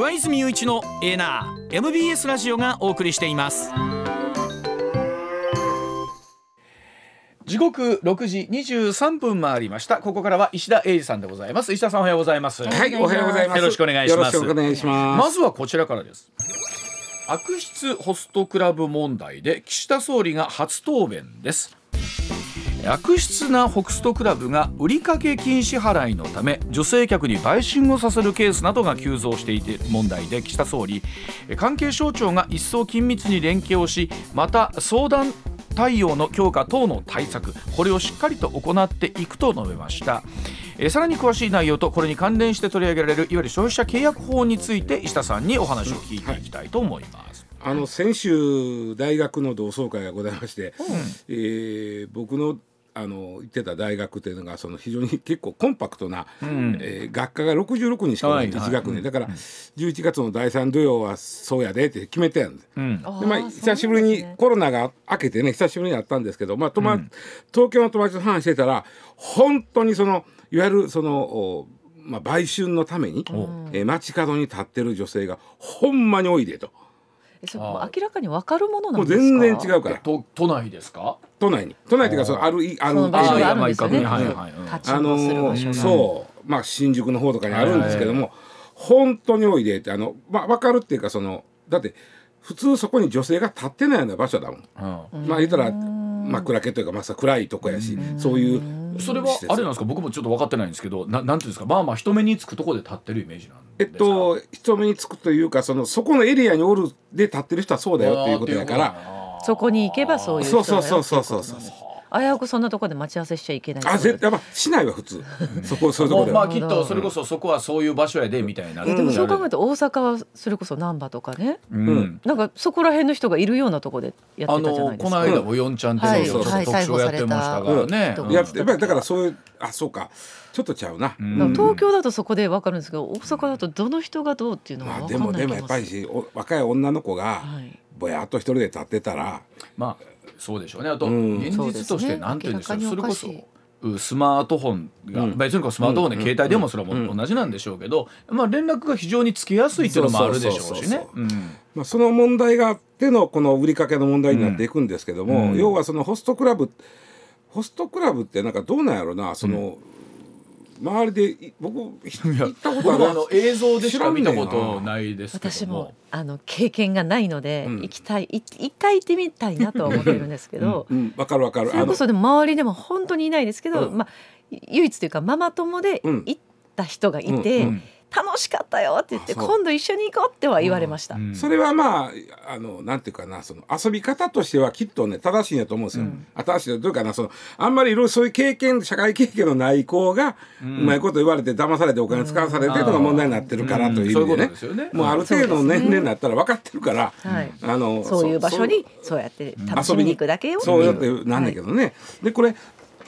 上泉雄一のエーナー MBS ラジオがお送りしています。時刻6時23分回りました。ここからは石田英二さんでございます。石田さんおはようございます。はい、おはようございます。よろしくお願いします。よろしくお願いします。まずはこちらからです。悪質ホストクラブ問題で岸田総理が初答弁です悪質なホストクラブが売掛禁止払いのため女性客に売春をさせるケースなどが急増していて問題で岸田総理関係省庁が一層緊密に連携をしまた相談対応の強化等の対策これをしっかりと行っていくと述べました。えーさらに詳しい内容とこれに関連して取り上げられるいわゆる消費者契約法について石田さんにお話を聞いていきたいと思います、あの先週大学の同窓会がございまして、えー僕のあの行ってた大学っていうのがその非常に結構コンパクトな、えー学科が66人しかないはい1学年、だから11月の第3土曜はそうやでって決めてやんです。うん。でまあ、久しぶりにコロナが明けてね久しぶりに会ったんですけど、まあ友達東京の友達と話してたら本当にそのいわゆるその、おまあ、売春のために、えー街角に立ってる女性がほんまに多いでと。えそれ明らかに分かるものなもうんですか？全然違うから。と都内ですか？都内に。都内っていうかそのあるいある場所があるんですよね。あーいやまあはいはい。うん。立ちあのそう。まあ新宿の方とかにあるんですけども、本当に多いでってあの、まあ、分かるっていうかそのだって普通そこに女性が立ってないような場所だもん。うん。まあ言ったら真っ暗けというかまあ暗いとこやしそういうそれはあれなんですか？僕もちょっと分かってないんですけどななんていうんですか？まあまあ人目につくところで立ってるイメージなんえっですか？と人目につくというかそのそこのエリアにおるで立ってる人はそうだよっていうことやから。そこに行けばそういう人そうだよそうそうそうそうそう危うくそんなとこで待ち合わせしちゃいけないあ絶対まあしないわ普通。そこそういうとこでは。もうまあきっとそれこそそこはそういう場所やでみたいな、えでもそう考えると大阪はそれこそ難波とかね。うん。なんかそこら辺の人がいるようなとこでやっあてたじゃないですか。のこの間もヨンちゃんテレビでちょっとはい。特集をやってましたからね、うん。うん。やっやっぱりだからそういうあそうか。ちょっとちゃうな、東京だとそこで分かるんですけど大阪だとどの人がどうっていうのはまあ分かんないでもでもやっぱり若い女の子がはい。ぼやっと一人で立ってたらまあそうでしょうね。あと、うん。現実としてなんていうんですかそうねそれこそスマートフォンが、うん。別にスマートフォンで携帯でもそれはもう同じなんでしょうけど、まあ連絡が非常につきやすいっていうのもあるでしょうしね。まあ、その問題があってのこの売りかけの問題になっていくんですけども、うん。要はそのホストクラブホストクラブってなんかどうなんやろな。その、周りでい僕行ったことあの映像でしか見たことないですけ私も。あの経験がないので、うん。行きたいい一回行ってみたいなとは思ってるんですけど、うんわかるわかる。それこそでも周りでも本当にいないですけど、うん。まあ唯一というかママ友でうん。行った人がいて、うんうん楽しかったよって言って今度一緒に行こうっては言われました。うん。それはまああのなんていうかなその遊び方としてはきっとね正しいんやと思うんですよ。正しいというかなそのあんまりいろいろそういう経験社会経験のない子がうまいこと言われて騙されてお金使わされてるのが問題になってるからという意味でね。ですよね。もうある程度の年齢になったら分かってるから、はい。あのそういう場所にそうやって楽しみに行くだけよっていうそうやってなんだけどね、でこれ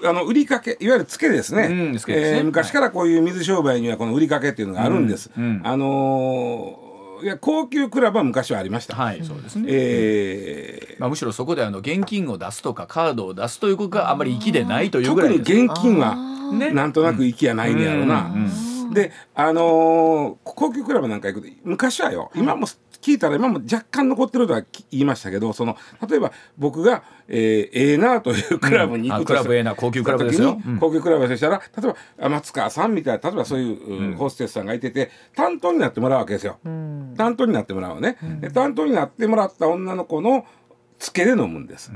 あの売りかけいわゆるつけですね,、うんすね。えー昔からこういう水商売にはこの売りかけっていうのがあるんです、うんうんあのーいや高級クラブは昔はありました、はい、そうですね。えーまあむしろそこであの現金を出すとかカードを出すということがあまり粋でないというぐ特にらいです。現金はね。なんとなく息やないんやろな、うんであのー高級クラブなんか行くと昔はよ今も聞いたら今も若干残ってるとは言いましたけどその例えば僕がえーええなというクラブに行くとうんあクラブええな高級クラブですよ。時に高級クラブでしたら例えばあ松川さんみたいな例えばそういう、うん。ホステスさんがいてて担当になってもらうわけですよ。うん。担当になってもらうのね、で担当になってもらった女の子のつけで飲むんです。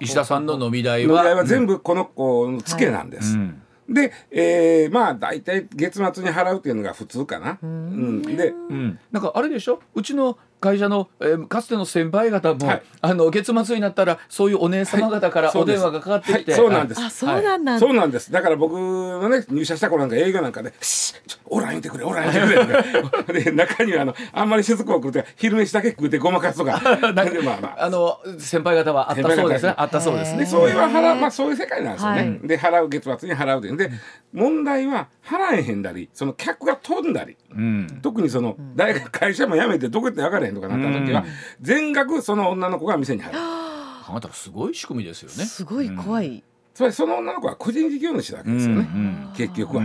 石田さんの飲み代飲みは代は全部この子のつけなんです。うんで、えーまあ大体月末に払うっていうのが普通かな。うん、でうん、なんかあれでしょ？うちの会社の、えーかつての先輩方も、はい。あの月末になったらそういうお姉様方からはい。お電話がかかってきて、はい。そうなんです。あそうなんだ、そうなんです。だから僕のね入社した頃なんか営業なんかで「シッちょおらんいてくれおらんいてくれ」で中にはあのあんまりしつこくて昼飯だけ食うてごまかすとか。でまあまあ。あの先輩方はあったそうですね。あったそうですね。そういう払うまあそういう世界なんですよね、はい。で払う月末に払うというで問題は払えへんだりその客が飛んだり。うん。特にその大学会社も辞めてどこ行って分からへんとかなった時は全額その女の子が店に入る。あなたすごい仕組みですよね。すごい怖い、つまりその女の子は個人事業主なわけですよね、うん結局は、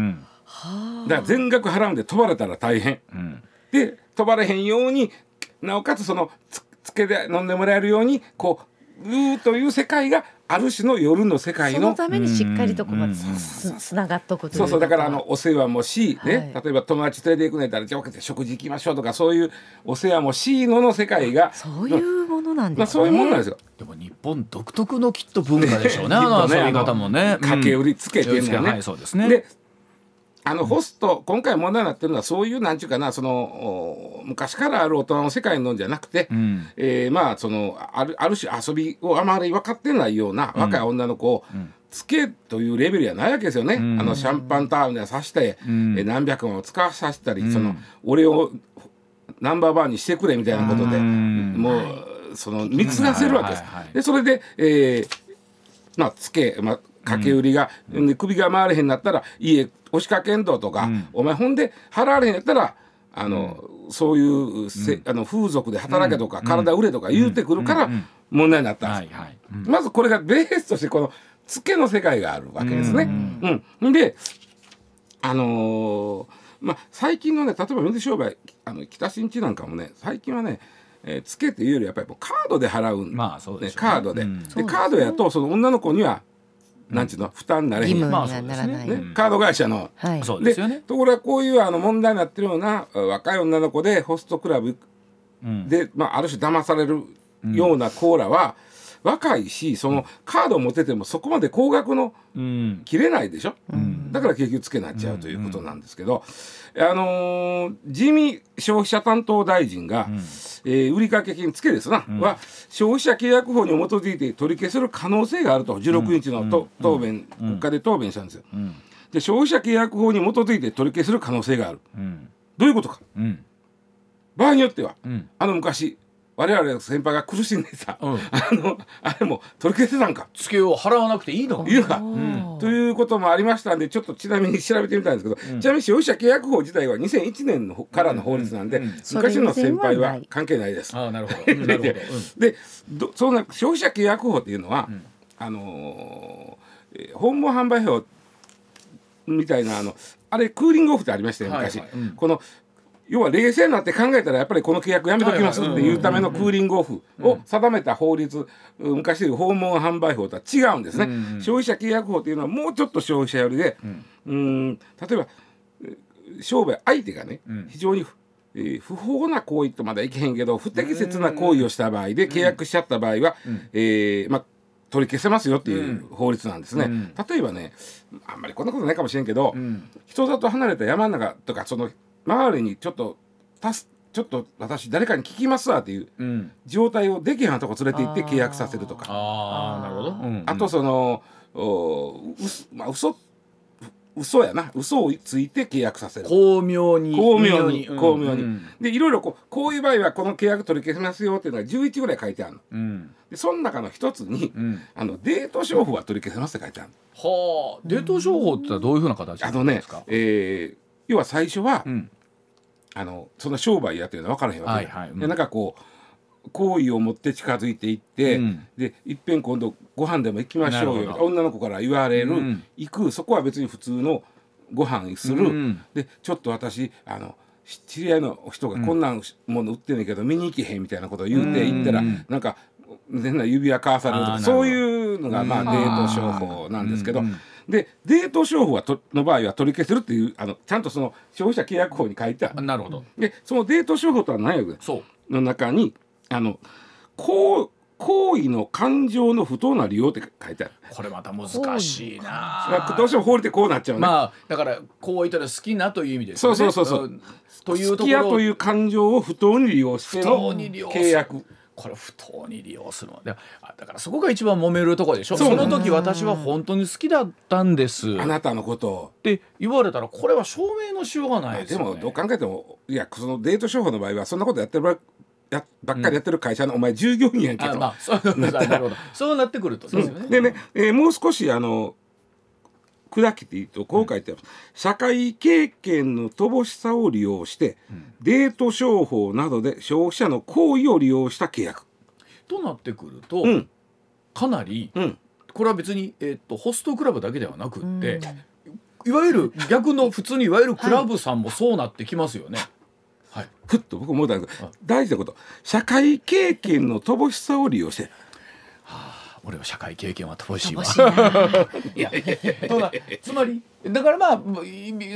だから全額払うんで飛ばれたら大変。うん。で飛ばれへんようになおかつそのつつけで飲んでもらえるようにこううーという世界がある種の夜の世界そののためにしっかりとこつつながっとくというそうそうだからあののお世話もし、ねはい例えば友達連れて行くねったらじゃあ食事行きましょうとかそういうお世話もしのの世界が、そういうものなんまあ、ですね。そういうもんなんですよ。でも日本独特のきっと文化でしょうね。ねあの遊び方もね。掛け売りつけてね。はい、そうですね。であのホスト今回問題になってるのはそういうなんちゅうかなそのお昔からある大人の世界のんじゃなくて、うん。えーまあそのあるある種遊びをあまり分かってないような若い女の子を、つけというレベルじゃないわけですよね、ん。あのシャンパンタワーみたいなのさして、ん。えー何百万を使わさせたり、ん。その俺をナンバーワンにしてくれみたいなことで、うん。もう、その貢がせるわけです。はいはいはい。でそれで、えーまあつけ、まあ、掛け売りが、で首が回れへんなったら家押しかけんどとか、ん。お前ほんで払われへんやったらあの、そういうせ、あの風俗で働けとか、体売れとか言うてくるから問題になった。んです。はいはい。うん。まずこれがベースとしてこのつけの世界があるわけですね。うん。であのーまあ最近のね例えば水商売あの北新地なんかもね最近はね、えーつけっていうよりやっぱりもうカードで払うん、まあそうでね。カードで,、うん。でカードやとその女の子には、なんちゅうの？負担になれへん義務やんにはならない。ねカード会社の。はい。そうですよね。ところがこういうあの問題になってるようなあ若い女の子でホストクラブうんで、まあ、ある種騙されるようなコーラは、若いしそのカードを持っててもそこまで高額のうん。切れないでしょ、んだから結局つけなっちゃうということなんですけど、あのー自見消費者担当大臣が、えー売掛金つけですな、は消費者契約法に基づいて取り消せる可能性があると16日のと、答弁、国会で答弁したんですよ。うん。で消費者契約法に基づいて取り消せる可能性があるうん。どういうことかうん。場合によっては、うん。あの昔我々の先輩が苦しんでた、うん。あのあれも取り消せたんか。付けを払わなくていいの？いるかおーということもありましたんでちょっとちなみに調べてみたんですけど、ちなみに消費者契約法自体は2001年のからの法律なんで、うん。うん昔の先輩は関係ないです。ああ、なるほど。でどそんな消費者契約法っていうのは、あのー訪問販売法みたいなあのあれクーリングオフってありましたよ昔、はいはい。うん。この要は冷静になって考えたらやっぱりこの契約やめときますっていうためのクーリングオフを定めた法律、昔でいう訪問販売法とは違うんですね、うんうん消費者契約法っていうのはもうちょっと消費者寄りで、うん、例えばえー商売相手がね、うん。非常に不えー不法な行為とまではいけへんけど不適切な行為をした場合で契約しちゃった場合は、えーまあ、取り消せますよっていう法律なんですね。うん。例えばねあんまりこんなことないかもしれんけど、ん。人里離れた山の中とかその周りにちょっとたすちょっと私誰かに聞きますわっていううん。状態をできへんとこ連れて行って契約させるとかああ、なるほど。うんあと、そのおうすまあ嘘嘘やな嘘をついて契約させる。巧妙に。巧妙にうん巧妙に、うんでいろいろこうこういう場合はこの契約取り消せますよっていうのが11ぐらい書いてあるのうん。でその中の一つに、うん。あのデート商法は取り消せますって書いてあるはあ、デート商法ってのはどういうふうな形あのねなんですか？、えー要は最初は、うん。あのその商売やってるの分からへんわけよ、はいはい。うん。でなんかこう好意を持って近づいていって、うん。でいっぺん今度ご飯でも行きましょうよ女の子から言われる、うん。行くそこは別に普通のご飯する、うんでちょっと私あのし知り合いの人がこんなんもの売ってんねんけど、見に行けへんみたいなことを言うてうん行ったら、なんか変な指輪交わされるとかそういうのがまあうん。デート商法なんですけど、うんうんでデート商法はとの場合は取り消せるっていうあのちゃんとその消費者契約法に書いてある。なるほど。でそのデート商法とは何やろそう。の中にあの行行為の感情の不当な利用って書いてある。これまた難しいな。どうしても法律でこうなっちゃうね。まあだからこう言ったら好きなという意味ですそう。そうそうそうんという好ところきやという感情を不当に利用して不の当に利用する契約。これ不当に利用するの。だからそこが一番揉めるところでしょ？そうその時私は本当に好きだったんです。っあなたのことを。て言われたらこれは証明のしようがないですよ、ね、でもどう考えてもいやそのデート商法の場合はそんなことやってるばやばっかりやってる会社の、お前従業員やんけと。あまあそうなるほど。そうなってくるとでね、でね、えーもう少しあの砕けていいとこう書いてある、社会経験の乏しさを利用して、デート商法などで消費者の行為を利用した契約。となってくると、うん。かなりうん、これは別に、えっとホストクラブだけではなくって、いわゆる逆の普通にいわゆるクラブさんもそうなってきますよね。はい。ふっと僕思ったんですけど大事なこと。社会経験の乏しさを利用して俺は社会経験は乏しいわ。いやつまり？だからまあ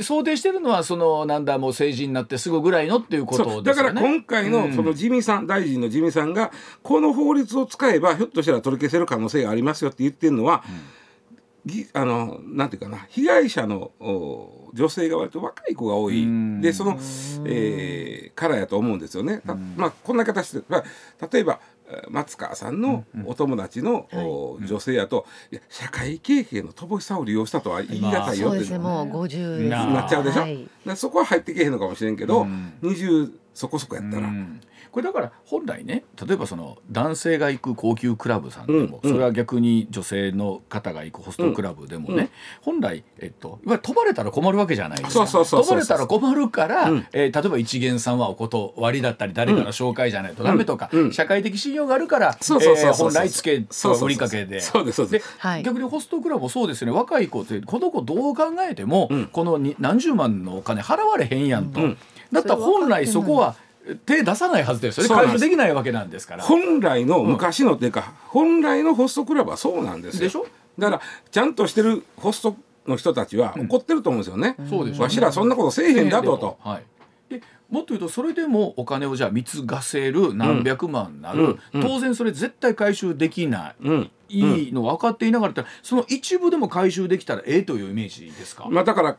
想定してるのはそのなんだもう成人になってすぐぐらいのっていうことですよね。から今回のその自民さん、大臣の自民さんがこの法律を使えばひょっとしたら取り消せる可能性がありますよって言ってるのは、ぎあのなんていうかな被害者のお女性が割と若い子が多い。うん。でその、えーからやと思うんですよね。たまあこんな形で、まあ、例えばえー松川さんのお友達の、お女性やと、いや社会経験の乏しさを利用したとは言い難いよってもう。50ですななっちゃうでしょ、そこは入ってけへんのかもしれんけど、うん。20そこそこやったら、うん。これだから本来ね例えばその男性が行く高級クラブさんでも、うんそれは逆に女性の方が行くホストクラブでもね、本来、えっと、いわゆる飛ばれたら困るわけじゃないですかそうそうそうそう飛ばれたら困るから、うん。えー例えば一元さんはお断りだったり誰かの紹介じゃないとダメとか、うん。社会的信用があるから、本来つけそうそうそう売りかけで。逆にホストクラブもそうですよね。若い子ってこの子どう考えても、うん。このに何十万のお金払われへんやんと、うんだったら本来そこは手出さないはずですよね。そうなんです。回収できないわけなんですから。本来の昔のっていうか、本来のホストクラブはそうなんですよ。でしょ？だからちゃんとしてるホストの人たちは怒ってると思うんですよね、そうでしょわしらそんなことせえへんだと。と、はい、でもっと言うとそれでもお金をじゃあ貢がせる何百万になる、うん。うん。当然それ絶対回収できない。うん。いいの分かっていながらってその一部でも回収できたらええというイメージですか、まあだから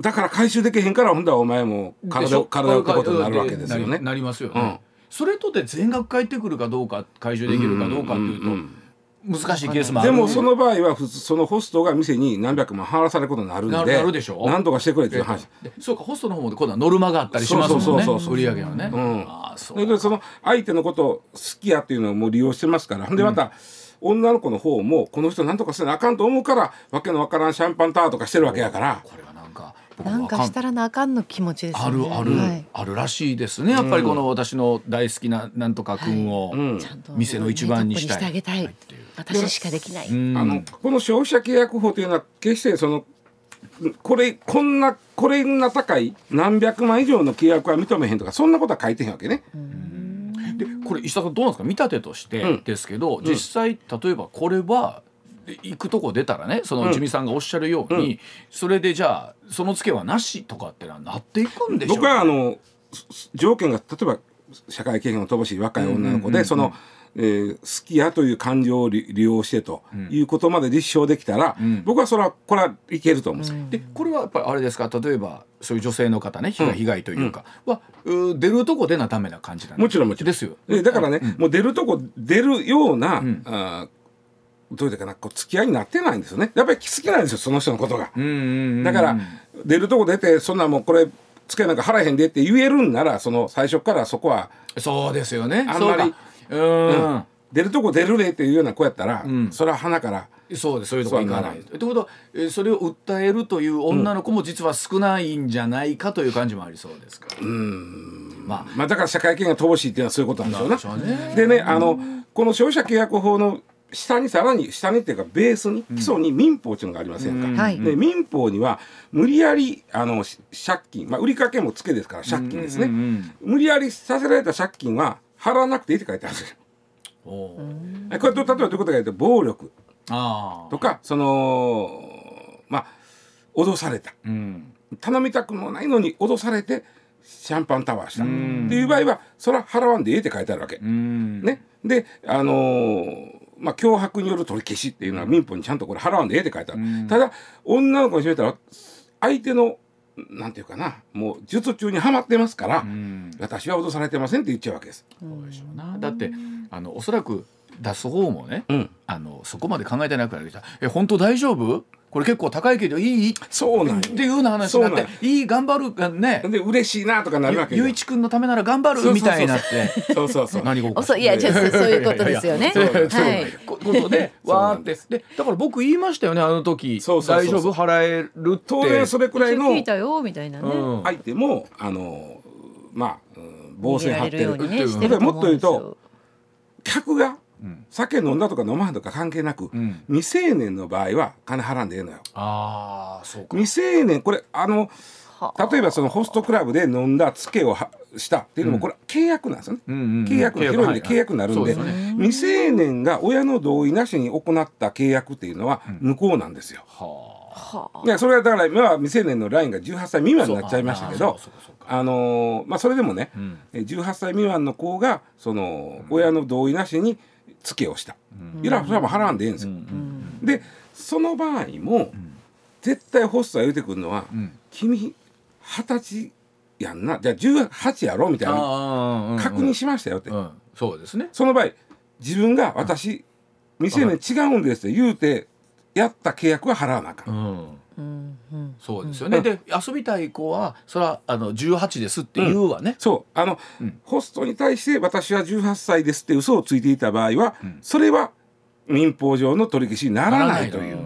だから回収できへんからほんだらお前も体ょ？を体をってことになるわけですよね。なりますよね、うん。それとで全額返ってくるかどうか回収できるかどうかっていうと、んん難しいケースもあるでもその場合は普通そのホストが店に何百万払わされることになるんでなるでしょ？何とかしてくれっていう話。でそうかホストの方も今度はノルマがあったりしますもんね。そうそうそうそう売り上げはね、うんああそそうれでその相手のことを好きやっていうのをもう利用してますから、ほんでまた女の子の方もこの人何とかせなあかんと思うからわけのわからんシャンパンタワーとかしてるわけやからこれはなんかなんかしたらなあかんの気持ちですよね。あるある、はい。あるらしいですね。やっぱりこの私の大好きななんとか君を店の一番にしたい。たいってい。う私しかできない、うん。あのこの消費者契約法というのは決してそのこれこんなこれな高い何百万以上の契約は認めへんとかそんなことは書いてへんわけね。でこれ石田さんどうなんですか？見立てとしてうん。ですけど、実際例えばこれは行くとこ出たらねそのジミさんがおっしゃるように、うん。それでじゃあその付けはなしとかってなっていくんでしょう。僕はあのす条件が例えば社会経験の乏しい若い女の子うんうんうんうん。でその、えー好きやという感情を利利用してということまで立証できたら、うん。僕はそれはこれはいけると思うんですよ。でこれはやっぱりあれですか？例えばそういう女性の方ね被害被害というか、はう出るとこ出なためな感じなんもちろんもちろん。ですよ。でだからね、もう出るとこ出るような、ん。あーどういうかなこう付き合いになってないんですよねやっぱり好きなんですよその人のことが。うんうんうんだから出るとこ出てそんなもうこれ付けなんか払えへんでって言えるんならその最初からそこはそうですよね。あんまりそうん出るとこ出るれっていうような子やったら、んそれは花からそうですそういうとこ行かない。そうということは、えーそれを訴えるという女の子も実は少ないんじゃないかという感じもありそうですから。まあまあだから社会経験が乏しいっていうのはそういうことなんでしょうね。なんでしょうねでねあのこの消費者契約法の下にさらに下にっていうかベースに基礎に民法っていうのがありませんか。うんはいで民法には無理やりあのし借金、まあ、売りかけもつけですから借金ですね、うんうんうん無理やりさせられた借金は払わなくていいって書いてあるんですよ。これと例えばどういうことかというと暴力ああ。とかそのまあ脅されたうん。頼みたくもないのに脅されてシャンパンタワーしたってんいう場合はそれは払わんでええって書いてあるわけ。うん。ね、であのーまあ脅迫による取り消しっていうのは民法にちゃんとこれ払わんでええって書いてある、うんただ女の子にしてみたら相手のなんていうかなもう術中にはまってますから、うん。私は脅されてませんって言っちゃうわけです。そうでしょうな。だってあのおそらく出す方もね、うん、あのそこまで考えてなくなる人はえ本当大丈夫？これ結構高いけどいい？そうなんよっていうような話になっていい頑張るがね。で嬉しいなとかなるわけゆよゆいちくんのためなら頑張るみたいになって。そうそうそう何がそいやじゃあそういうことですよね。そうそうはい。こことでそうわーってでだから僕言いましたよねあの時そうそうそう大丈夫払えるって当然それくらいの聞いたよみたいなね。うん相手もあのまあ、うん防線張ってるもっと言うよ。客がうん酒飲んだとか飲まんとか関係なく、うん。未成年の場合は金払んでええのよ。ああそうか。未成年これあの例えばそのホストクラブで飲んだツケをはしたっていうのもこれ契約なんですよね、うんうんうん。契約の広いんで契約になるんで,、未成年が親の同意なしに行った契約っていうのは無効なんですよ。はあ。いやそれはだから今は未成年のラインが18歳未満になっちゃいましたけどそうあそうかそうか。あのーまあそれでもね、ん。え18歳未満の子がその親の同意なしにツケをした、いやそれはもう払わんでいいんですよ。でその場合も、絶対ホストは言うてくるのは、ん。君二十歳やんな。じゃあ18やろみたいな確認しましたよって、うん。そうですね。その場合自分が私未成年違うんですって言うてやった契約は払わなあかん、うんうん。うんそうですよね、で遊びたい子はそれはあの18ですって言うわね、そう。あの、ホストに対して私は18歳ですって嘘をついていた場合は、それは民法上の取り消しにならないという。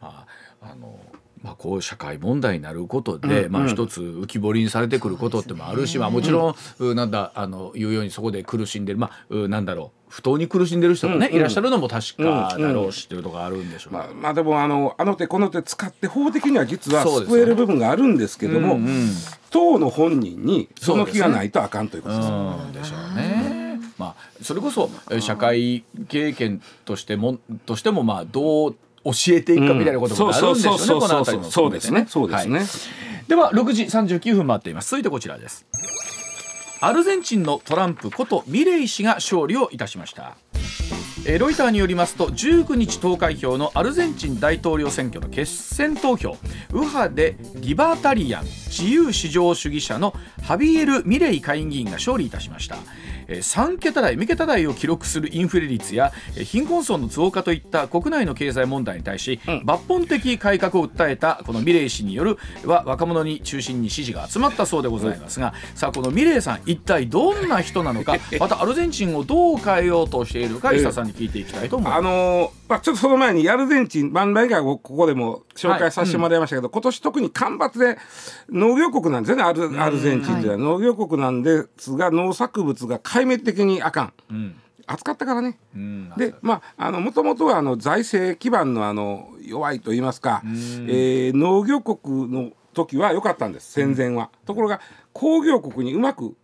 まああのまあ、こう社会問題になることで、まあ、一つ浮き彫りにされてくることってもあるし、まあ、もちろん、うなんだあのいうようにそこで苦しんでる、まあ、うなんだろう不当に苦しんでる人もね、いらっしゃるのも確かだろうしっていうところあるんでしょう。けどまあ、まあでもあのあの手この手使って法的には実は救える部分があるんですけども、うんうん。当の本人にその気がないとあかんということです。うんでしょうね。まあそれこそえー社会経験としてもとしてもまあどう教えていくかみたいなこともあるんでしょうね。そうこの辺りもそうですねそうですねはいでは6時39分回っています。続いてこちらです。アルゼンチンのトランプことミレイ氏が勝利をいたしました。えーロイターによりますと19日投開票のアルゼンチン大統領選挙の決選投票右派でリバタリアン自由市場主義者のハビエル・ミレイ下院議員が勝利いたしました、えー3桁台3桁台を記録するインフレ率やえー貧困層の増加といった国内の経済問題に対し、抜本的改革を訴えたこのミレイ氏によるは若者に中心に支持が集まったそうでございますが、さあこのミレイさん一体どんな人なのか またアルゼンチンをどう変えようとしているか石田さんに聞いていきたいと思います。あのーまあ、ちょっとその前にアルゼンチン万来がここでも紹介させてもらいましたけど、今年特に干ばつで農業国なんですよねアルアルゼンチンというのは、農業国なんですが農作物が壊滅的にあかん、暑かったからね。うん。でまああのもともとはあの財政基盤のあの弱いと言いますか、えー農業国の時は良かったんです戦前は、ところが工業国にうまく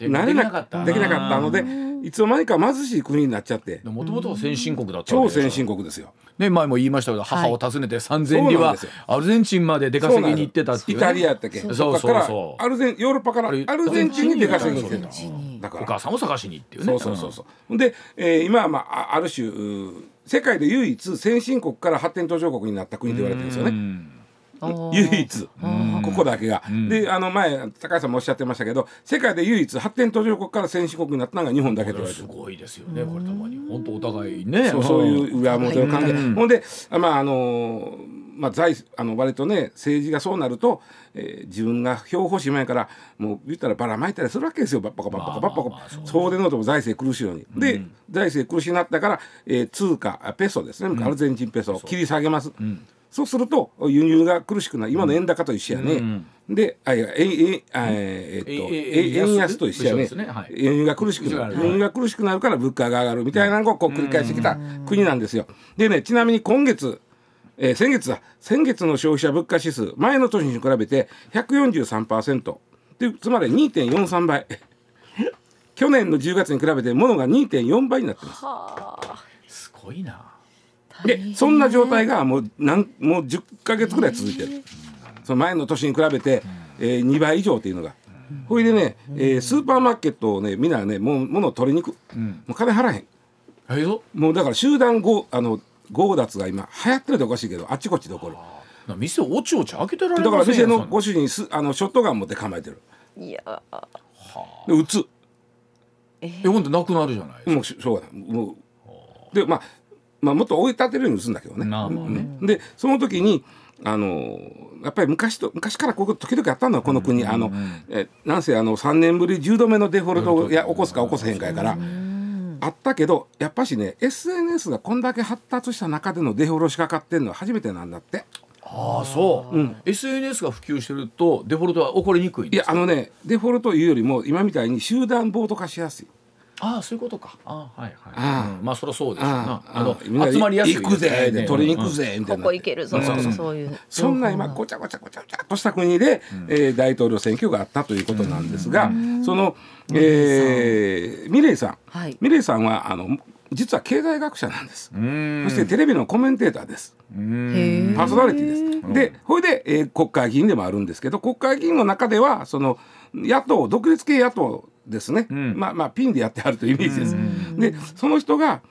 なれなかった。できなかったのでいつの間にか貧しい国になっちゃって。もともとは先進国だったわ超先進国ですよ。ね前も言いましたけど母を訪ねて三千里はアルゼンチンまで出稼ぎに行ってたっていう、イね、タリアやったっけそうそう。そうアルゼンヨーロッパからアルゼンチンに出稼ぎに行ってただから。お母さんを探しにっていうね。そうそうそうで、えー今はまああある種世界で唯一先進国から発展途上国になった国と言われてるんですよね。うん唯一。ここだけが、であの前高橋さんもおっしゃってましたけど世界で唯一発展途上国から先進国になったのが日本だけとす。ごいですよね。これたまに本当お互いね。そうそういう裏表の関係、うん。ほんでまああのまあ財あの割とね政治がそうなると、えー自分が票欲しい前からもう言ったらばらまいたりするわけですよ。バッパカバッパカバッパまあまあまあそうカそうでのとも財政苦しいのに、で財政苦しになったから、えー通貨あペソですね。アルゼンチンペソを切り下げます、そうすると輸入が苦しくなる。今の円高と一緒やね、であいやええあえーっとえええ円安と一緒やね。ね。はい。輸入が苦しくなる。はい輸入が苦しくなるから物価が上がる。みたいなのをこう繰り返してきた国なんですよ。でねちなみに今月、えー先月だ。先月の消費者物価指数前の年に比べて143%でつまり2.43倍。去年の10月に比べて物が2.4倍になってます。すごいなでそんな状態がもうなんもう10ヶ月ぐらい続いてる。その前の年に比べて、えー、2倍以上っていうのが。ほいでね、えースーパーマーケットをねみんなねもう物を取りに行く、もう金払えへん。えーともうだから集団強あの強奪が今流行ってるとおかしいけどあっちこっちで起こるな店をおちおち開けてられだから店のご主人すあのショットガン持って構えてる。いやで撃つ。えほんとなくなるじゃないですか。もうししょうがない。もう。でまあまあもっと追い立てるように撃つんだけどね。まあまあね。でその時にあのやっぱり昔と昔からここと時々あったのよこの国、あのえなんせあの3年ぶり10度目のデフォルトをいや起こすか起こせへんかやから。あったけどやっぱしね SNS がこんだけ発達した中でのデフォルトしかかってんのは初めてなんだって。ああそう、SNS が普及してるとデフォルトは起こりにくいんいやあのねデフォルトいうよりも今みたいに集団暴徒化しやすいああそういうことか。ああはいはい。ああうんまあそりゃそうですよな。ああの集まりやすい行くぜね。で取りに行くぜみたいな。ここ行けるぞ、そうそうそう。そういう。そんな今ごちゃごちゃごちゃごちゃっとした国で、えー大統領選挙があったということなんですが、その、えーミレイさん、はい。ミレイさんはあの実は経済学者なんです。うん。そしてテレビのコメンテーターです。パーソナリティです。で、ほいで、えー国会議員でもあるんですけど、国会議員の中ではその野党独立系野党ですね。んまあまあピンでやってあるというイメージです。で、その人が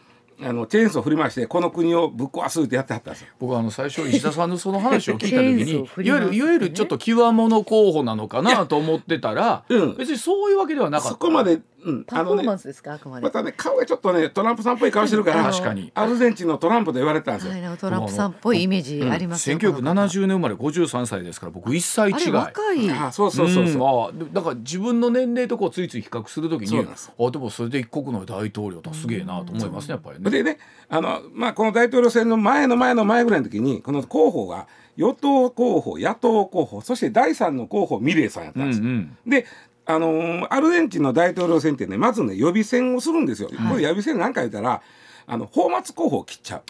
あのチェーンソーを振り回してこの国をぶっ壊すってやってはったんですよ。僕はあの最初石田さんのその話を聞いた時にソー振いわゆるいわゆるちょっと極物候補なのかなと思ってたら、うん別にそういうわけではなかったそこまで、うん、パフォーマンね。スですか？あくまで、またね顔がちょっとねトランプさんっぽい顔してるから確かにアルゼンチンのトランプと言われてたんですよ。トランプさんっぽいイメージありますよ、この方1970年生まれ53歳ですから僕1歳違い。若いあそうそうそうそう。んああでだから自分の年齢とこうついつい比較するときにあでもそれで一国の大統領とすげえなと思いますねやっぱりね。でねあの、まあ、この大統領選の前の前の前ぐらいの時にこの候補が与党候補野党候補そして第三の候補ミレイさんやったうんんですであのーアルゼンチンの大統領選ってねまずね予備選をするんですよ。これ予備選何か言ったらあの泡沫候補を切っちゃう。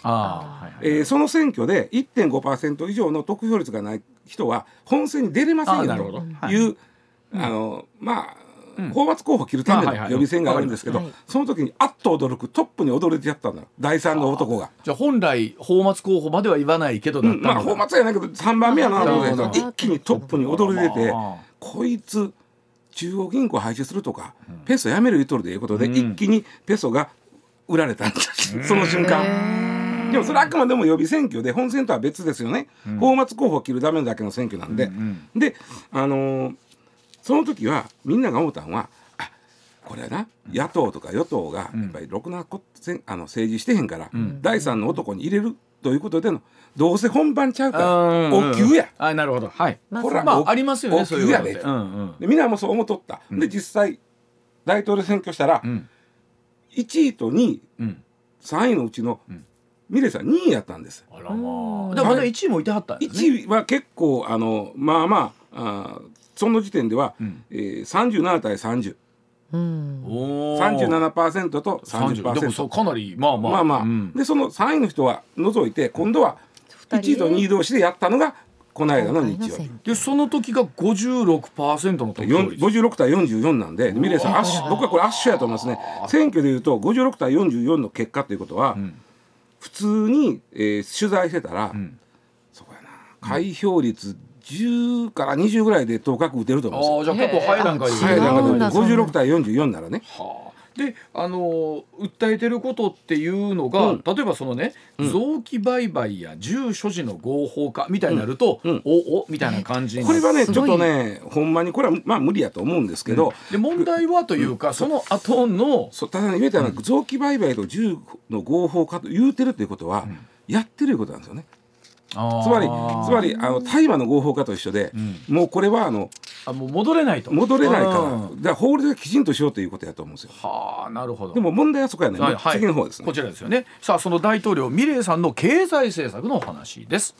えーその選挙で1.5%以上の得票率がない人は本選に出れませんよというあのまあ泡沫候補を切るための予備選があるんですけど、わかりまその時にあっと驚くトップに躍り出てやったんだ第三の男が。じゃあ本来泡沫候補までは言わないけどだったうん、まあの泡沫じゃないけど3番目やなと思うんですなるほけど。一気にトップに躍り出てあこいつ中央銀行廃止するとか、ペソやめる言うとるでいうことで、うん。一気にペソが売られたんです。その瞬間。でもそれあくまでも予備選挙で本選とは別ですよね、泡沫候補を切るためのだけの選挙なんで、であのーその時はみんなが思ったのはあこれはな。野党とか与党がやっぱりろくなこせんあの政治してへんから、第三の男に入れるということでの？どうせ本番ちゃうか。らお給や、あなるほど。はい。これは、まあ、ありますよねお給やで,、うんでみんなもそう思っとった、で実際大統領選挙したら、う1位と2位、3位のうちの、ミレさん2位やったんです。あらまあ。でもまだ1位もいてはったんですね。1位は結構あのまあまああその時点では、うえー、37対30 37%と30%でもそかなりまあまあ。まあまあ、うん、でその3位の人は除いて今度は1位と2位同士でやったのがこの間の日曜日。でその時が56%の得票率56対44なんでミレイさん圧僕はこれ圧勝やと思いますね。選挙でいうと56対44の結果ということは、うん、普通に、えー、取材してたら、うん、そうやな。開票率、うん10から20ぐらいで当確打てると思うんですよ。ああじゃあ結構早い段階で。早い段階で。違うんだ56対44ならね。はあ。であのー訴えてることっていうのが、うん。例えばそのね、臓器売買や銃所持の合法化みたいになると、うん。おおみたいな感じになる。これはねちょっとねほんまにこれはまあ無理やと思うんですけど、で問題はというか、その後のそうただね言えたのは臓器売買と銃の合法化と言うてるということは、やってるいうことなんですよね。つまりつまりあの大麻の合法化と一緒で、もうこれはあのあもう戻れないと。戻れないから、うん。だから法律できちんとしようということやと思うんですよ。はあなるほど。でも問題はそこやね、はいはい。次の方ですね。こ。ちらですよね。さあその大統領ミレイさんの経済政策のお話です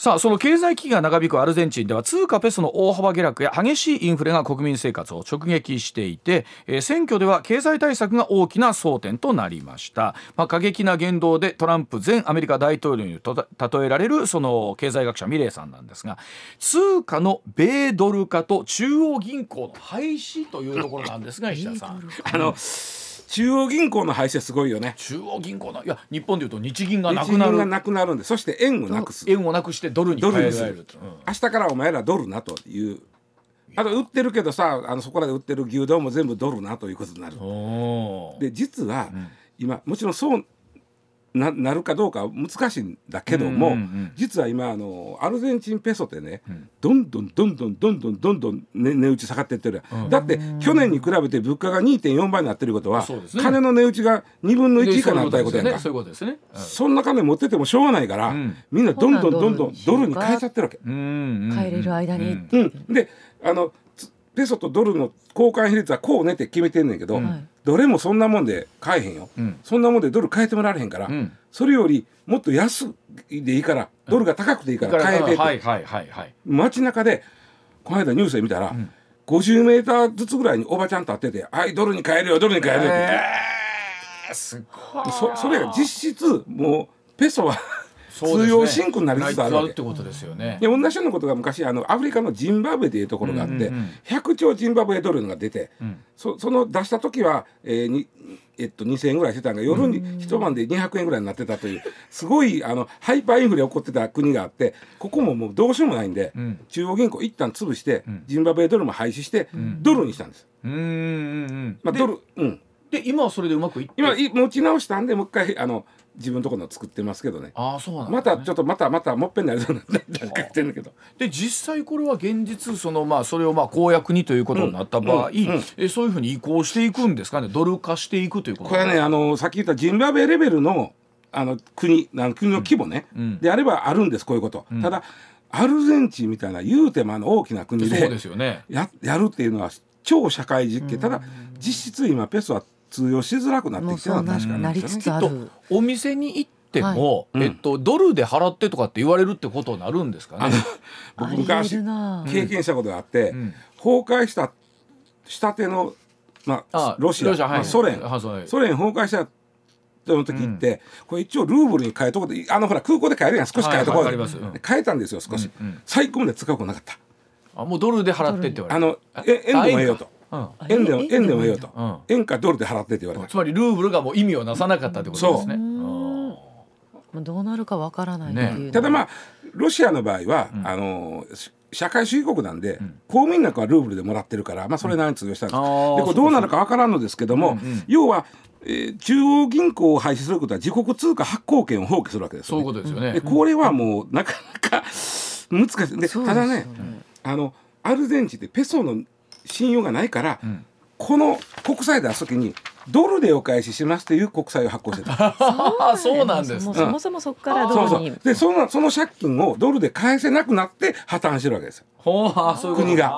さあその経済危機が長引くアルゼンチンでは通貨ペソの大幅下落や激しいインフレが国民生活を直撃していて、えー選挙では経済対策が大きな争点となりました、まあ、過激な言動でトランプ前アメリカ大統領にと例えられるその経済学者ミレイさんなんですが通貨の米ドル化と中央銀行の廃止というところなんですが石田さん。あの中央銀行の廃止はすごいよね。中央銀行のいや日本でいうと日銀がな日銀くなるがなくなるんでそして円をなくす。円をなくしてドルに変えられると、うん明日からお前らドルなという。あと売ってるけどさあのそこらで売ってる牛丼も全部ドルなということになる。で実は、今もちろんそうななるかどうかは難しいんだけども、うんうんうん実は今あのアルゼンチンペソってね、どんどんどんどんどんどんどんどん、ね、値打ち下がっていってる、だって去年に比べて物価が2.4倍になってることは、金の値打ちが2分の1以で下になったいうことやんか。そういうことですよね。そんな金持っててもしょうがないから、ん。みんなどんどんどんどんドルに変えちゃってるわけ。ことですねうんうん。帰れる間に、う。ん。うん、であのつペソとドルの交換比率はこうねって決めてんねんけど、ん。どれもそんなもんで買えへんよ、うん。そんなもんでドル変えてもらえへんから、うん。それよりもっと安いでいいからドルが高くていいから変えてって、はいはいはいはい。街中でこの間ニュースで見たら、50メーターずつぐらいにおばちゃん立ってて「はいドルに変えるよドルに変えるよ」って、えー、すごい。そそれが実質もうペソは通用シンクになりつつあるわけ。ってことですよね。で同じようなことが昔あのアフリカのジンバブエというところがあって、うんうんうん。100兆ジンバブエドルが出て、ん。そその出した時は、えーにえっと、2,000円ぐらいしてたんが夜に一晩で200円ぐらいになってたというすごいあのハイパーインフレ起こってた国があってここももうどうしようもないんで、ん。中央銀行一旦潰して、ジンバブエドルも廃止して、ドルにしたんです。うんうんうん。まあ、でドルうんで今はそれでうまくいって。今い持ち直したんでもう一回あの自分のところの作ってますけどね。ああそうなんだ、ね、またちょっとまたまたもっぺんになりそうになってなんか言ってんだけど。で実際これは現実そのまあそれをまあ公約にということになった場合、うんうんうん。えそういうふうに移行していくんですかね？ドル化していくということ。これはねあのさっき言ったジンバブエレベルのあの国あの国の規模ね、んであればあるんですこういうこと、ただアルゼンチンみたいな言うてもあの大きな国でそうですよね。ややるっていうのは超社会実験、ただ実質今ペソは通用しづらくなってきてるのはつなんですよねつある。とお店に行っても、はい。えっと、ドルで払ってとかって言われるってことになるんですかね。僕昔経験したことがあって、ん。崩壊したしたての、まああロシアロシアはい。まあ、ソ連。ソ連崩壊したの時って、これ一応ルーブルに変えとこうであのほら空港で買えるやん少し変えとこうで、はいはい変えたんですよ少し、うんうん。最高まで使うことなかった。あもうドルで払ってって言われある。のえ円でもええよと。うん円でも円円でもええよ円と、うん。円かドルで払ってって言われた。つまりルーブルがもう意味をなさなかったってことですね。もうどうなるかわからないっていうのはただまあロシアの場合は、あのし社会主義国なんで、公務員なんかはルーブルでもらってるから、まあ、それなりに通用したんです、でこれどうなるかわからんのですけども、要は、えー中央銀行を廃止することは自国通貨発行権を放棄するわけですそうよ、ね、いうことですよね。でこれはもうなかなか難しい。でただねあのアルゼンチンってペソの信用がないから、ん。この国債出す時にドルでお返ししますという国債を発行してた。あ そうなんです。もうそもそもそこからそうそう。ドルにでそのその借金をドルで返せなくなって破綻してるわけですよ。ほうあそういうこと。国が。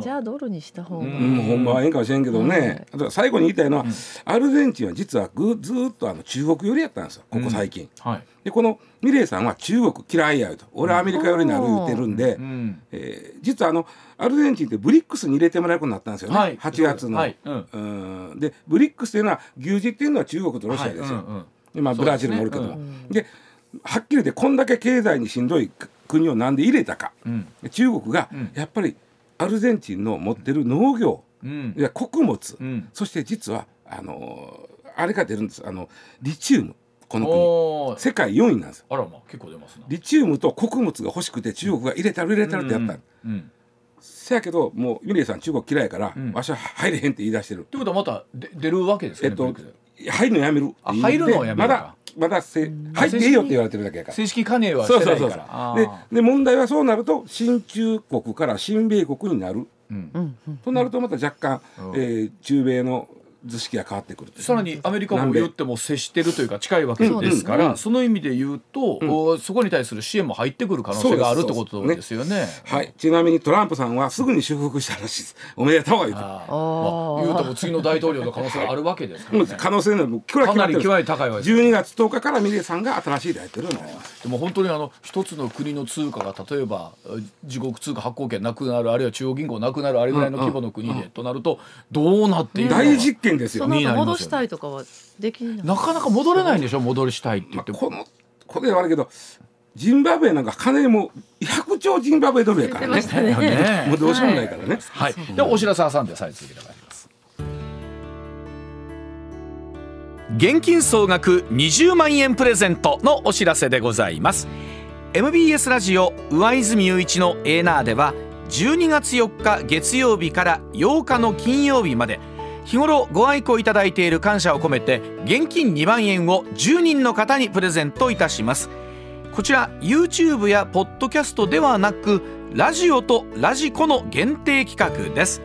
じゃあドルにした方が、うん、ほんまはええんかもしれんけどね、あと最後に言いたいのは、アルゼンチンは実はぐずーっとあの中国寄りやったんですよここ最近。はい。でこのミレイさんは中国嫌いやよと。俺はアメリカ寄りになる言ってるんで、うん。えー実はあのアルゼンチンってブリックスに入れてもらえることになったんですよね、はい。8月の。はい。うん。うん。でブリックスっていうのは牛耳っていうのは中国とロシアですよ。はい。うんうん。でまあ、ブラジルもおるけども。そうで,、はっきり言ってこんだけ経済にしんどい国をなんで入れたか、ん。中国がん。やっぱりアルゼンチンの持ってる農業、うん。いや穀物、うん。そして実はあのーあれが出るんです。あのリチウムこの国。世界4位なんですよ。あらまあ結構出ますな。リチウムと穀物が欲しくて中国が入れたる入れたるってやった、うんうん。せやけどもうミレイさん中国嫌いやから、ん。わしは入れへんって言い出してる。ということはまたで出るわけですかね。えっと入るのやめる。入るのをやめるか。まだまだせ入っていいよって言われてるだけやから。正式加入はしそうそうそう。そうてないから。あでー。で問題はそうなると新中国から新米国になる。うん。となるとまた若干、うん。えー中米の図式が変わってくるさらにアメリカも言っても接してるというか近いわけですから、うんうんその意味で言うと、おそこに対する支援も入ってくる可能性があるってことですよね。はい、ちなみにトランプさんはすぐに祝福したらしいです。おめでとうが言うてあー。あーまあ、言うても次の大統領の可能性があるわけですからね。可能性のかなり極めて高いわけです。12月10日からミレイさんが新しい大統領になります。でも本当にあの一つの国の通貨が例えばえ自国通貨発行権なくなるあるいは中央銀行なくなるあれぐらいの規模の国でとなるとどうなっているのか。大実験ですよ。その後戻したいとかはできない。なかなか戻れないんでしょ戻りしたいって言って。も。まあこのこれは悪いけどジンバブエなんか金も100兆ジンバブエドルやからね。ねね。もうどうしようもないからね。はい、ではお知らせ挟んで再続けてまいります。現金総額20万円プレゼントのお知らせでございます。MBS ラジオ上泉雄一のエーナーでは12月4日月曜日から8日の金曜日まで日頃ご愛顧いただいている感謝を込めて現金2万円を10人の方にプレゼントいたします。こちら YouTube やポッドキャストではなくラジオとラジコの限定企画です。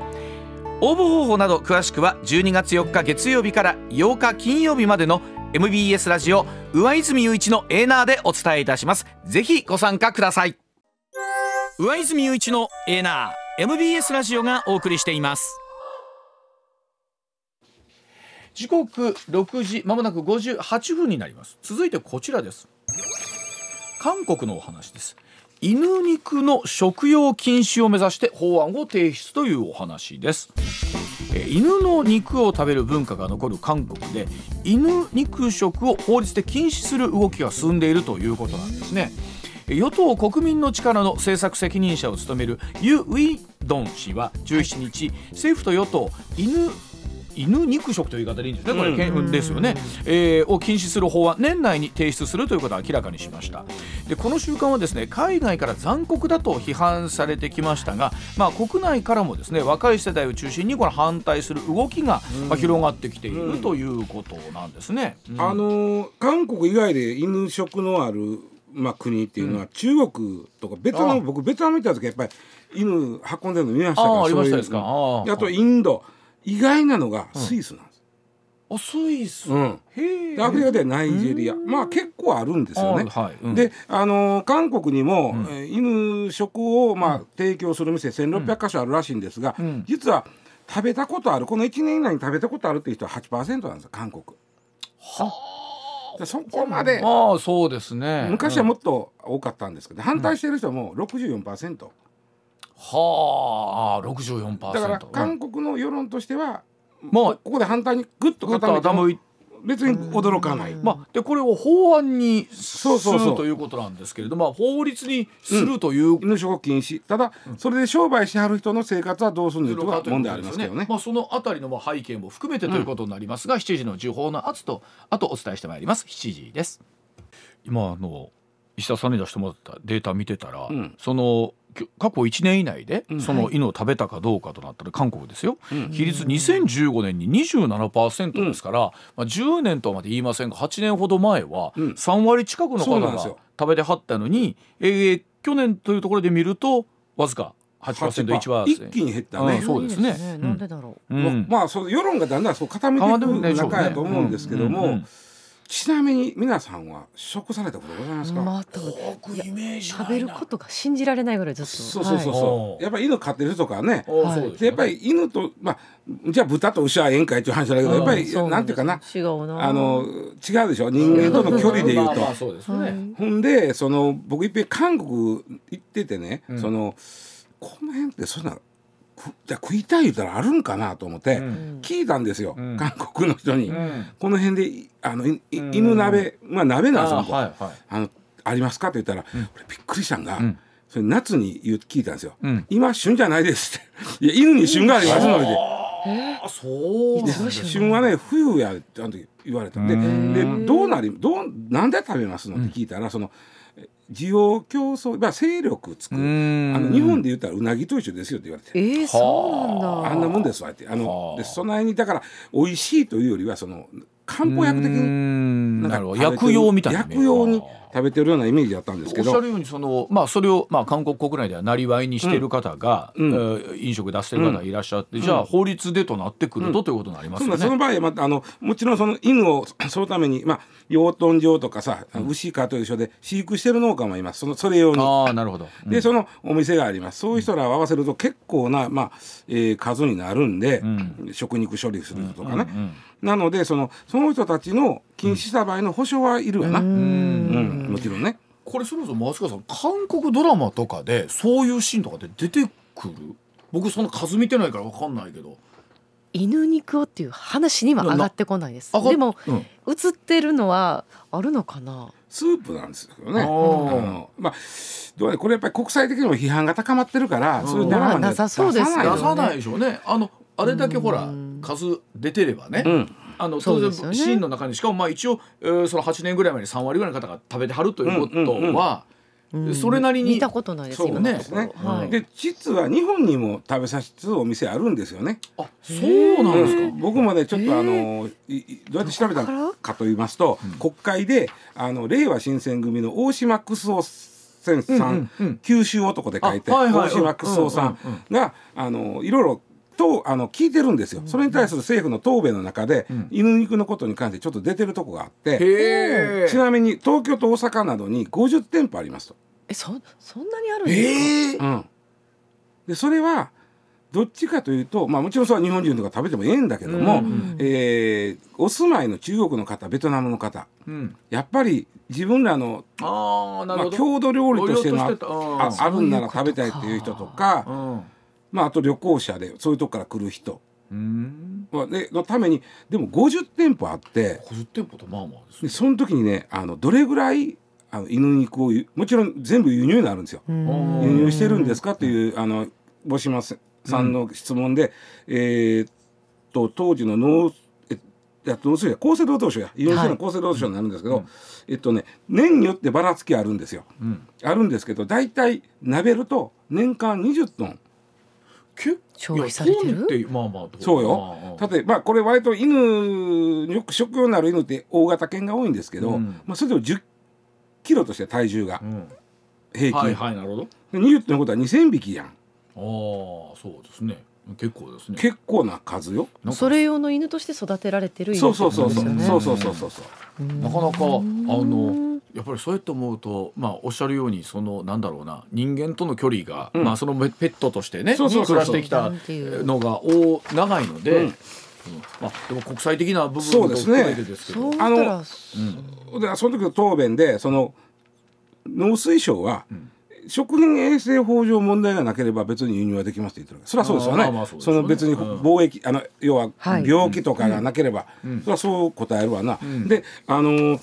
応募方法など詳しくは12月4日月曜日から8日金曜日までの MBS ラジオ上泉雄一のエーナーでお伝えいたします。ぜひご参加ください。上泉雄一のエーナー MBS ラジオがお送りしています。時刻6時まもなく58分になります。続いてこちらです。韓国のお話です。犬肉の食用禁止を目指して法案を提出というお話です。え犬の肉を食べる文化が残る韓国で犬肉食を法律で禁止する動きが進んでいるということなんですね。え与党国民の力の政策責任者を務めるユ・ウィドン氏は17日政府と与党犬犬肉食という言い方でいいんですね、これ、けんですよね、えーを禁止する法案、年内に提出するということを明らかにしました。でこの習慣はですね海外から残酷だと批判されてきましたが、まあ、国内からもですね若い世代を中心にこれ反対する動きが、まあ、広がってきているということなんですね。うん。あのー韓国以外で犬食のある、まあ、国っていうのは、中国とかベトナあム僕ベトナム行った時やっぱり犬運んでるの見ましたからああありましたですか。あとインド意外なのがスイスなんです、あスイス、うん。へアフリカではナイジェリア。まあ結構あるんですよね。あはい。うん。で、あのー韓国にも、ん。えー犬食を、まあ提供する店1600箇所あるらしいんですが、うん。実は食べたことある。この1年以内に食べたことあるっていう人は8%なんですよ韓国。でそこまでああそうですね。昔はもっと多かったんですけど反対してる人も64%、はあ64%だからうん韓国の世論としては、まあここで反対にグッとぐっと傾いて別に驚かない。まあ、でこれを法案にすそうそうそう。るということなんですけれども、法律にするという犬食禁止。ただそれで商売しはる人の生活はどうするのかはという問題ありますけどね。まあ、そのあたりのまあ背景も含めてということになりますが、7時の時報の後とあとお伝えしてまいります。7時です。今あの石田さんに出してもらったデータ見てたら、うん。その過去1年以内でうんその犬を食べたかどうかとなったら韓国ですよ、うん。比率2015年に27%ですから、まあ、10年とはまで言いませんが8年ほど前はうん。3割近くの方がそうなんですよ。食べてはったのに、えー去年というところで見るとわずか 8%1 は一気に減ったうんね。そうですね。なんでだろう。うん。まあそう世論がだんだんそう傾いていく中やと思うんですけども、うんうんちなみに皆さんは食されたことございますか、まあ多分僕イメージないな食べることが信じられないぐらいずっと。そうそうそうそう、はい。やっぱり犬飼ってる人とかねおはいやっぱり犬とまあじゃあ豚と牛はええんかいっていう話だけどやっぱりそなんていうかな違うな。あの違うでしょ？人間との距離で言うと。まあまあ。そうですはい。ね。ほんでその僕いっぺん韓国行っててね、うん。そのこの辺ってそんなくじゃあ食いたい言ったらあるんかなと思って、うん。聞いたんですよ、うん。韓国の人に、うん。この辺でいあの犬鍋まあ鍋なんですよ、あはいはい。あのありますかって言ったら、俺びっくりしたんが、うん。それ夏に言う聞いたんですよ、うん。今旬じゃないですって。いや犬に旬がありますので。あそう旬はね冬やってあの時言われたんで。うん。でどうなりどうなんで食べますのって聞いたら、そのえ需要競争、まあ、勢力つく、うん。あの日本で言ったらうなぎと一緒ですよって言われて。えー、そうなんだ。あんなもんですわって。あはあ。のでその辺にだから美味しいというよりはその漢方薬的うに薬用みたいな薬用に食べてるようなイメージだったんですけど。おっしゃるようにその、まあ、それを、まあ、韓国国内ではなりわいにしている方が、うん。えー飲食出してる方がいらっしゃって、じゃあ法律でとなってくると、ということになりますよね。その場合はまたあのもちろんその犬をそのためにまあ養豚場とかさ、牛かと一緒で飼育してる農家もいます。そのそれ用に。ああなるほど。うん。でそのお店があります。そういう人らを合わせると結構な、まあえー数になるんで、ん。食肉処理するとかね、うんうんなのでそのその人たちの禁止した場合の保証はいるわな、ううんん。もちろんね。これそもそも松川さん韓国ドラマとかでそういうシーンとかで出てくる？僕その数見てないから分かんないけど。犬肉をっていう話には上がってこないです。でもうん。映ってるのはあるのかな？スープなんですよね。ああーのまあどうねこれやっぱり国際的にも批判が高まってるから、そういうドラマにはなさそうですよね。出さないでしょうね。あのあれだけほらうん。数出てればね、うんあの当然そうですよね。シーンの中にしかもまあ一応、えーその8年ぐらい前に3割ぐらいの方が食べてはるということは、うんそれなりに見たことないですそう今のところ。なんですね。はい。で実は日本にも食べさせるお店あるんですよね。あそうなんですか、うん。僕までちょっとあの、どうやって調べたかと言いますと、国会であの令和新選組の大島楠夫先さん、うん。うんうん九州男で書いて、あはいはい大島楠夫さんうんうんがあのいろいろとあの聞いてるんですよ。それに対する政府の答弁の中で、ん。犬肉のことに関してちょっと出てるとこがあって、ちなみに東京と大阪などに50店舗ありますと。えそそんなにあるんですか？えーうん、でそれはどっちかというと、まあ、もちろんそれは日本人とか食べてもええんだけども、うん。えーお住まいの中国の方ベトナムの方うん、やっぱり自分らの、まあ、ああ郷土料理としてのあああるんなら食べたいっていう人とか。うんまあ、あと旅行者でそういうとこから来る人。うん。まあでのためにでも50店舗あって。50店舗とまあまあですね。でその時にねあのどれぐらいあの犬肉をゆもちろん全部輸入になるんですよ。うん。輸入してるんですかというあの母島さんの質問で、えーっと当時の農や農水省厚生労働省や輸入してるのは厚生労働省になるんですけど、えっとね年によってばらつきあるんですよ。うん。あるんですけど大体鍋ると年間20トン。結消費されてる？ってまあまあどそうよ。まあ例えばこれ割と犬よく食用になる犬って大型犬が多いんですけど、うん。まあ、それでも10キロとして体重がうん。平均、はいはいなるほど。で20トンのことは2000匹やん。ああそうですね結構ですね。結構な数よ。それ用の犬として育てられてる犬そうそうそうそう、そうそうそうそうそうなかなかあのやっぱりそうやって思うとまあおっしゃるようにそのなんだろうな人間との距離が、うんまあそのペペットとしてねそうそうそうそう暮らしてきたのがお長いので、うんうんまあでも国際的な部分もそうですね含めてですけどそう思ったらうんでその時の答弁でその農水省は、ん食品衛生法上問題がなければ別に輸入はできますって言ってるわけ。それはそうですよね,、まあまあそすよね。その別にうん。貿易、あの要ははい。病気とかがなければ、ん。それはそう答えるわな、ん。であのー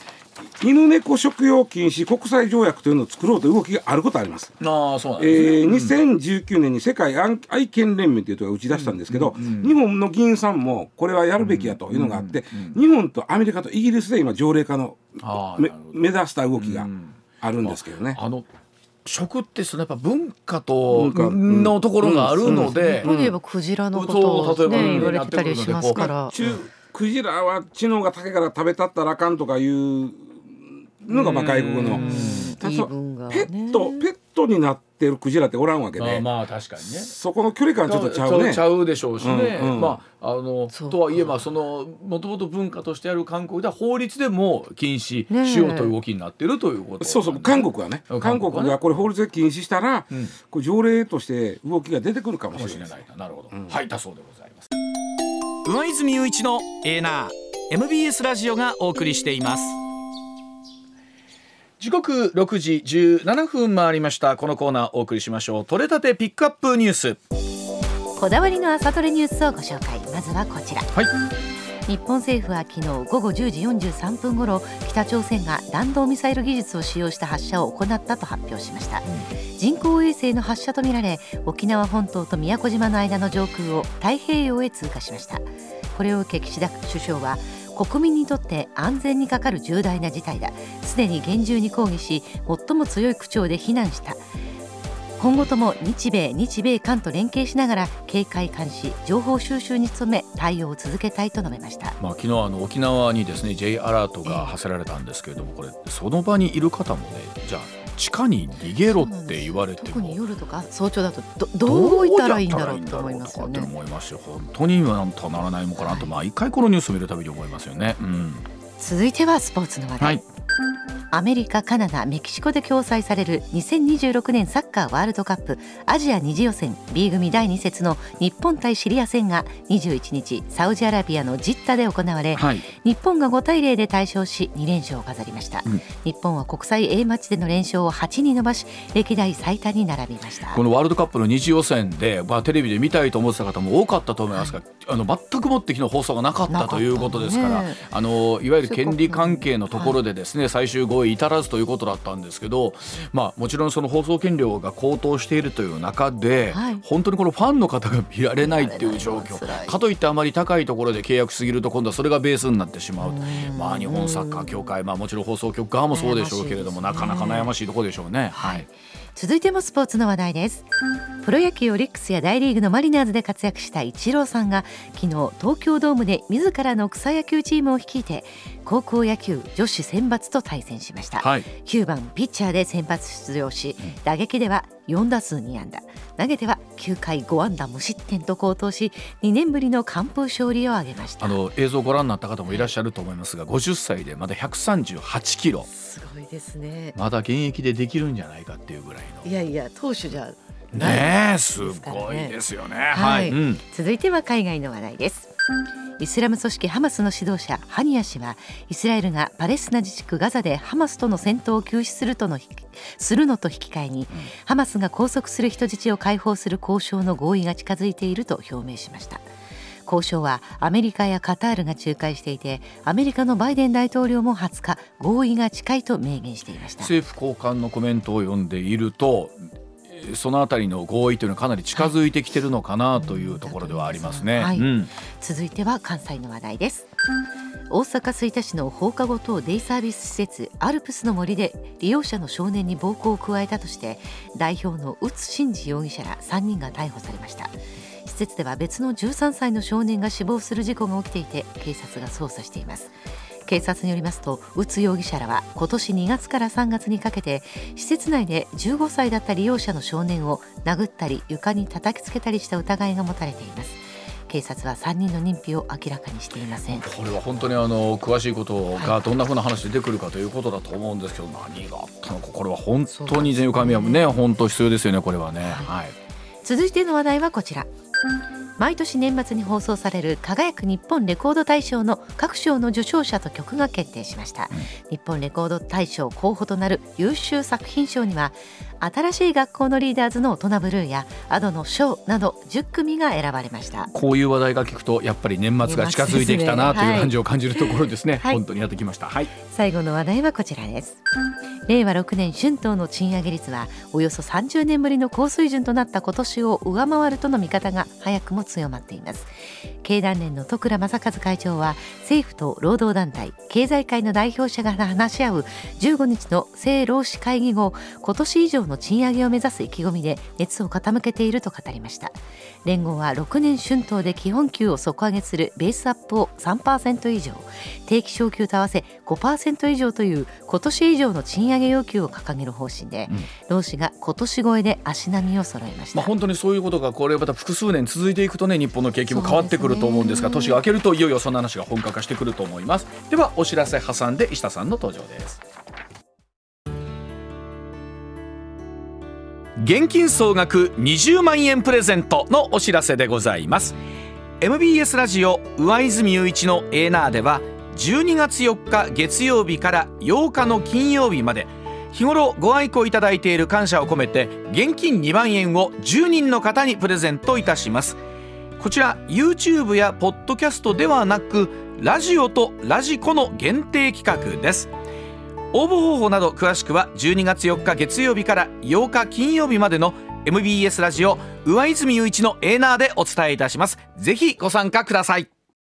犬猫食用禁止国際条約というのを作ろうという動きがあることはあります。ああそうなんえですね、ー、2019年に世界愛愛犬連盟というところが打ち出したんですけど、日本の議員さんもこれはやるべきやというのがあって、日本とアメリカとイギリスで今条例化の目指した動きがうん。あるんですけどね。あの食ってそのやっぱ文化とのところがあるので、ここで言えばクジラのことをそう例えばね言われてたりしますから。中クジラは知能が高いから食べたったらあかんとかいうのがまあ外国の。ペットペットになってるクジラっておらんわけで、まあまあ確かにね。そこの距離感ちょっとちゃうね。ち。ゃうでしょうしね、うんうん。まああのとはいえばそのもともと文化としてある韓国では法律でも禁止しようという動きになっているということそうそう。韓国はね。うん。韓国がこれ法律で禁止したら、うん。これ条例として動きが出てくるかもしれない。しれないななるほど、うん。はいだそうでございます。上泉雄一のエーナー。MBS ラジオがお送りしています時刻6時17分回りました。このコーナーお送りしましょう。取れたてピックアップニュース。こだわりの朝トレニュースをご紹介。まずはこちら。はい。日本政府は昨日午後10時43分ごろ北朝鮮が弾道ミサイル技術を使用した発射を行ったと発表しました。人工衛星の発射とみられ沖縄本島と宮古島の間の上空を太平洋へ通過しました。これを受け岸田首相は国民にとって安全にかかる重大な事態だ。すでに厳重に抗議し最も強い口調で非難した。今後とも日米日米韓と連携しながら警戒監視情報収集に努め対応を続けたいと述べました。まあ、昨日あの沖縄にですね J アラートが発せられたんですけれどもこれその場にいる方もねじゃあ地下に逃げろって言われて特もに夜とか早朝だとどどう動いたらいいんだろうと思いますよね。思いますよ。本当になんとかならないのかなと毎回このニュースを見るたびに思いますよね。うん、続いてはスポーツの話題、はいアメリカカナダメキシコで共催される2026年サッカーワールドカップアジア2次予選 B 組第2節の日本対シリア戦が21日サウジアラビアのジッタで行われ、はい。日本が5対0で大勝し2連勝を飾りました、うん。日本は国際 A マッチでの連勝を8に伸ばし歴代最多に並びました。このワールドカップの二次予選で、まあ、テレビで見たいと思ってた方も多かったと思いますが、あの全くもって昨日放送がなかったということですから、あのいわゆる権利関係のところでですね、最終合意至らずということだったんですけど、まあ、もちろんその放送権料が高騰しているという中で、はい。本当にこのファンの方が見られないっていう状況。かといってあまり高いところで契約しすぎると今度はそれがベースになってしまう。まあ、日本サッカー協会、まあ、もちろん放送局側もそうでしょうけれども、ね。なかなか悩ましいところでしょうね。はい続いてもスポーツの話題です。プロ野球オリックスや大リーグのマリナーズで活躍したイチローさんが昨日東京ドームで自らの草野球チームを率いて高校野球女子選抜と対戦しました、はい。9番ピッチャーで先発出場し打撃では4打数2安打。投げては9回5安打無失点と好投し2年ぶりの完封勝利を挙げました。あの映像をご覧になった方もいらっしゃると思いますが50歳でまだ138キロ。すごいですね。まだ現役でできるんじゃないかっていうぐらいの。いやいや投手じゃね。えすごいですよね。はい、うん。続いては海外の話題ですイスラム組織ハマスの指導者ハニヤ氏はイスラエルがパレスチナ自治区ガザでハマスとの戦闘を休止するとのするのと引き換えに、ハマスが拘束する人質を解放する交渉の合意が近づいていると表明しました。交渉はアメリカやカタールが仲介していてアメリカのバイデン大統領も20日合意が近いと明言していました。政府高官のコメントを読んでいるとそのあたりの合意というのはかなり近づいてきてるのかなというところではありますね。はい。うん。続いては関西の話題です。大阪吹田市の放課後等デイサービス施設アルプスの森で利用者の少年に暴行を加えたとして代表の宇津真二容疑者ら3人が逮捕されました。施設では別の13歳の少年が死亡する事故が起きていて警察が捜査しています警察によりますと宇津容疑者らは今年2月から3月にかけて施設内で15歳だった利用者の少年を殴ったり床に叩きつけたりした疑いが持たれています。警察は3人の認否を明らかにしていません。これは本当にあの詳しいことがどんなふうな話出てくるかということだと思うんですけど、何があったのかこれは本当に全容解明はね。本当必要ですよねこれはね。はい。続いての話題はこちら毎年年末に放送される輝く日本レコード大賞の各賞の受賞者と曲が決定しました、日本レコード大賞候補となる優秀作品賞には新しい学校のリーダーズの大人ブルーやアドのショーなど10組が選ばれましたこういう話題が聞くとやっぱり年末が近づいてきたなという感じを感じるところですね。はい本当にやってきました。はい。最後の話題はこちらです令和6年春闘の賃上げ率はおよそ30年ぶりの高水準となった今年を上回るとの見方が早くも強まっています経団連の戸倉正和会長は政府と労働団体経済界の代表者が話し合う15日の政労使会議後今年以上の賃上げを目指す意気込みで熱を傾けていると語りました連合は6年春闘で基本給を底上げするベースアップを3%以上定期昇給と合わせ5%以上という今年以上の賃上げ要求を掲げる方針で、労使が今年超えで足並みを揃えました、まあ本当にそういうことがこれまた複数年続いていくとね日本の景気も変わってくると思うんですが年が明けるといよいよそんな話が本格化してくると思います。ではお知らせ挟んで石田さんの登場です。現金総額20万円プレゼントのお知らせでございます。MBS ラジオ上泉雄一のエーナーでは12月4日月曜日から8日の金曜日まで日頃ご愛顧いただいている感謝を込めて現金2万円を10人の方にプレゼントいたします。こちら YouTube やポッドキャストではなくラジオとラジコの限定企画です。応募方法など詳しくは12月4日月曜日から8日金曜日までの MBS ラジオ上泉雄一のエーナーでお伝えいたします。ぜひご参加ください。